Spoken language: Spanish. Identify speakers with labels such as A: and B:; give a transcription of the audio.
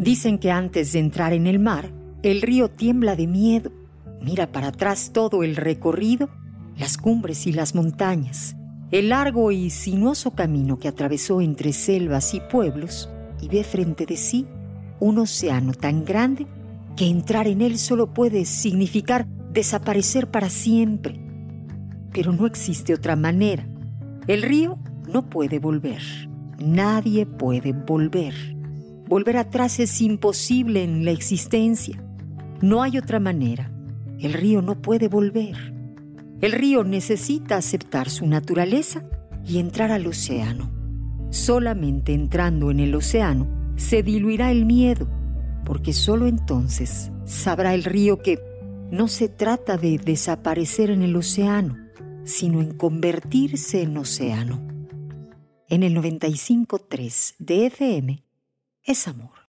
A: Dicen que antes de entrar en el mar, el río tiembla de miedo, mira para atrás todo el recorrido, las cumbres y las montañas, el largo y sinuoso camino que atravesó entre selvas y pueblos, y ve frente de sí un océano tan grande que entrar en él solo puede significar desaparecer para siempre. Pero no existe otra manera. El río no puede volver. Nadie puede volver. Volver atrás es imposible en la existencia. No hay otra manera. El río no puede volver. El río necesita aceptar su naturaleza y entrar al océano. Solamente entrando en el océano se diluirá el miedo, porque solo entonces sabrá el río que no se trata de desaparecer en el océano, sino en convertirse en océano. En el 95.3 de FM es amor.